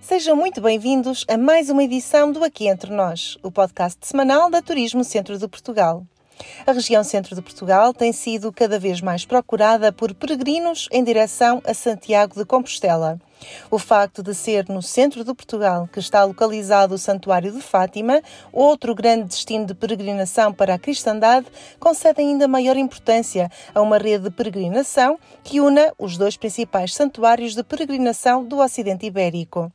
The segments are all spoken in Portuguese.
Sejam muito bem-vindos a mais uma edição do Aqui Entre Nós, o podcast semanal da Turismo Centro de Portugal. A região centro de Portugal tem sido cada vez mais procurada por peregrinos em direção a Santiago de Compostela. O facto de ser no centro de Portugal que está localizado o Santuário de Fátima, outro grande destino de peregrinação para a cristandade, concede ainda maior importância a uma rede de peregrinação que una os dois principais santuários de peregrinação do Ocidente Ibérico.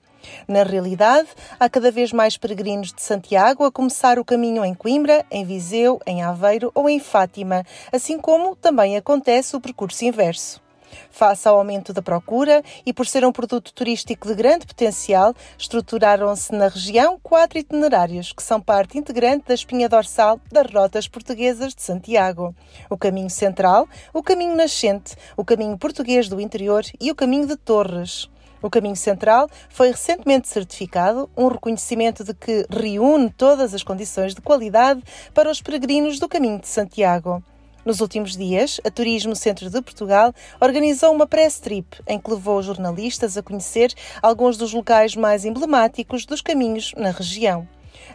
Na realidade, há cada vez mais peregrinos de Santiago a começar o caminho em Coimbra, em Viseu, em Aveiro ou em Fátima, assim como também acontece o percurso inverso. Face ao aumento da procura e por ser um produto turístico de grande potencial, estruturaram-se na região quatro itinerários que são parte integrante da espinha dorsal das rotas portuguesas de Santiago: o caminho central, o caminho nascente, o caminho português do interior e o caminho de Torres. O Caminho Central foi recentemente certificado, um reconhecimento de que reúne todas as condições de qualidade para os peregrinos do Caminho de Santiago. Nos últimos dias, a Turismo Centro de Portugal organizou uma press trip em que levou jornalistas a conhecer alguns dos locais mais emblemáticos dos caminhos na região.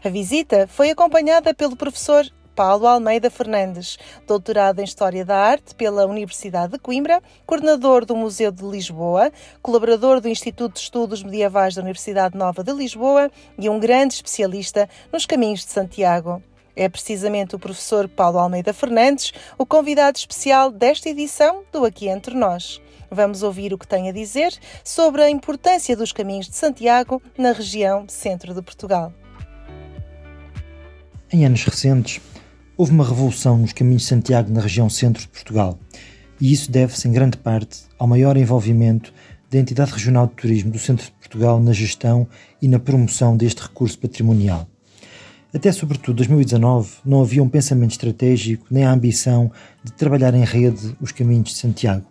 A visita foi acompanhada pelo professor Paulo Almeida Fernandes, doutorado em História da Arte pela Universidade de Coimbra, coordenador do Museu de Lisboa, colaborador do Instituto de Estudos Medievais da Universidade Nova de Lisboa e um grande especialista nos caminhos de Santiago. É precisamente o professor Paulo Almeida Fernandes o convidado especial desta edição do Aqui Entre Nós. Vamos ouvir o que tem a dizer sobre a importância dos caminhos de Santiago na região centro de Portugal. Em anos recentes, houve uma revolução nos caminhos de Santiago na região centro de Portugal, e isso deve-se em grande parte ao maior envolvimento da entidade regional de turismo do centro de Portugal na gestão e na promoção deste recurso patrimonial. Até sobretudo 2019 não havia um pensamento estratégico nem a ambição de trabalhar em rede os caminhos de Santiago.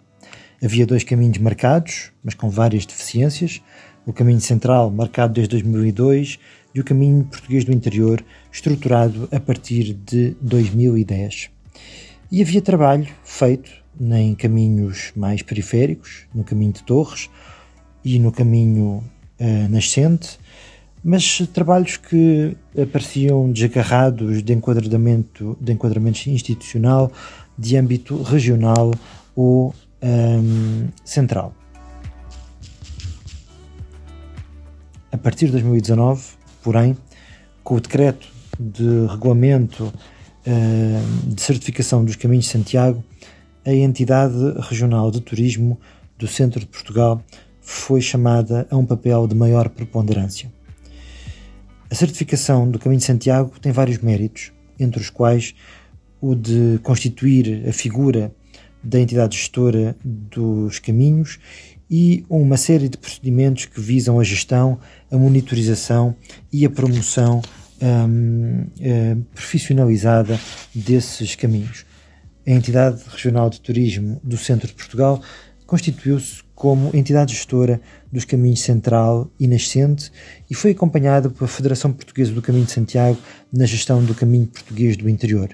Havia dois caminhos marcados, mas com várias deficiências, o caminho central marcado desde 2002 e o caminho português do interior, estruturado a partir de 2010. E havia trabalho feito em caminhos mais periféricos, no caminho de Torres e no caminho uh, nascente, mas trabalhos que apareciam desagarrados de enquadramento, de enquadramento institucional de âmbito regional ou um, central. A partir de 2019, Porém, com o decreto de regulamento uh, de certificação dos caminhos de Santiago, a entidade regional de turismo do centro de Portugal foi chamada a um papel de maior preponderância. A certificação do Caminho de Santiago tem vários méritos, entre os quais o de constituir a figura da entidade gestora dos caminhos e uma série de procedimentos que visam a gestão, a monitorização e a promoção um, um, profissionalizada desses caminhos. A entidade regional de turismo do Centro de Portugal constituiu-se como entidade gestora dos caminhos central e nascente e foi acompanhada pela Federação Portuguesa do Caminho de Santiago na gestão do caminho português do interior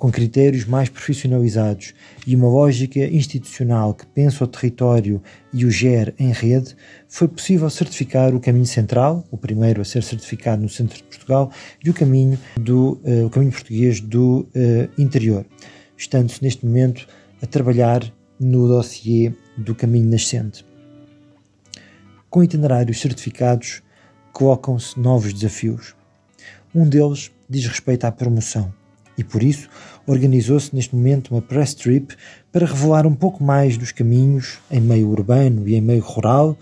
com critérios mais profissionalizados e uma lógica institucional que pensa o território e o gere em rede, foi possível certificar o caminho central, o primeiro a ser certificado no centro de Portugal, e o caminho, do, uh, o caminho português do uh, interior, estando-se neste momento a trabalhar no dossiê do caminho nascente. Com itinerários certificados, colocam-se novos desafios. Um deles diz respeito à promoção e por isso organizou-se neste momento uma press trip para revelar um pouco mais dos caminhos em meio urbano e em meio rural,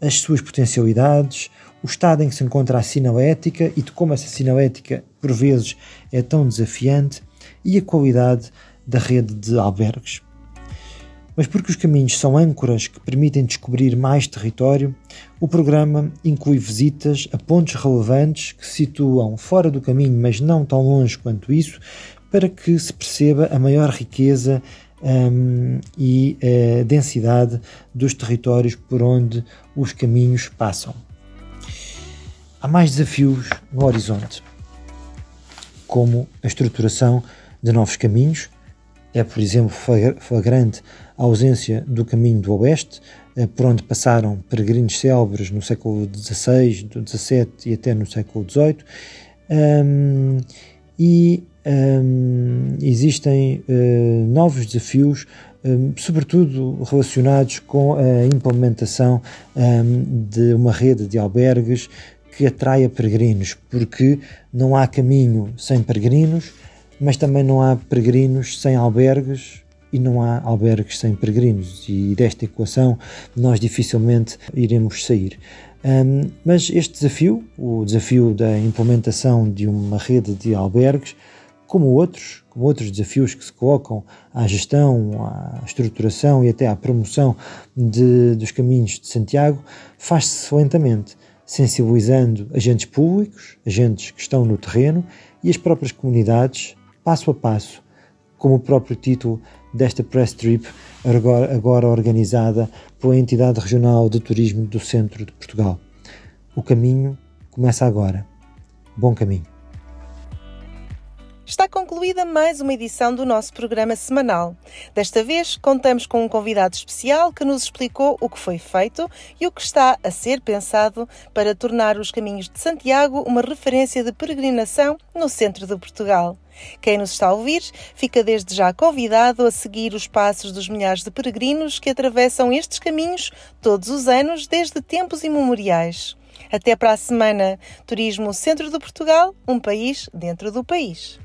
as suas potencialidades, o estado em que se encontra a sinalética e de como essa sinalética por vezes é tão desafiante e a qualidade da rede de albergues. Mas porque os caminhos são âncoras que permitem descobrir mais território, o programa inclui visitas a pontos relevantes que se situam fora do caminho, mas não tão longe quanto isso, para que se perceba a maior riqueza um, e a densidade dos territórios por onde os caminhos passam. Há mais desafios no horizonte, como a estruturação de novos caminhos. É, por exemplo, flagrante a ausência do caminho do Oeste, por onde passaram peregrinos célebres no século XVI, XVII e até no século XVIII. Um, e um, existem uh, novos desafios, um, sobretudo relacionados com a implementação de uma rede de albergues que atraia peregrinos, porque não há caminho sem peregrinos, mas também não há peregrinos sem albergues e não há albergues sem peregrinos, e desta equação nós dificilmente iremos sair. Um, mas este desafio, o desafio da implementação de uma rede de albergues, como outros, como outros desafios que se colocam à gestão, à estruturação e até à promoção de, dos caminhos de Santiago, faz-se lentamente, sensibilizando agentes públicos, agentes que estão no terreno e as próprias comunidades, passo a passo, como o próprio título desta press trip, agora, organizada pela entidade regional de turismo do centro de Portugal. O caminho começa agora. Bom caminho. Está concluída mais uma edição do nosso programa semanal. Desta vez, contamos com um convidado especial que nos explicou o que foi feito e o que está a ser pensado para tornar os caminhos de Santiago uma referência de peregrinação no centro de Portugal. Quem nos está a ouvir fica desde já convidado a seguir os passos dos milhares de peregrinos que atravessam estes caminhos todos os anos desde tempos imemoriais. Até para a semana. Turismo Centro de Portugal, um país dentro do país.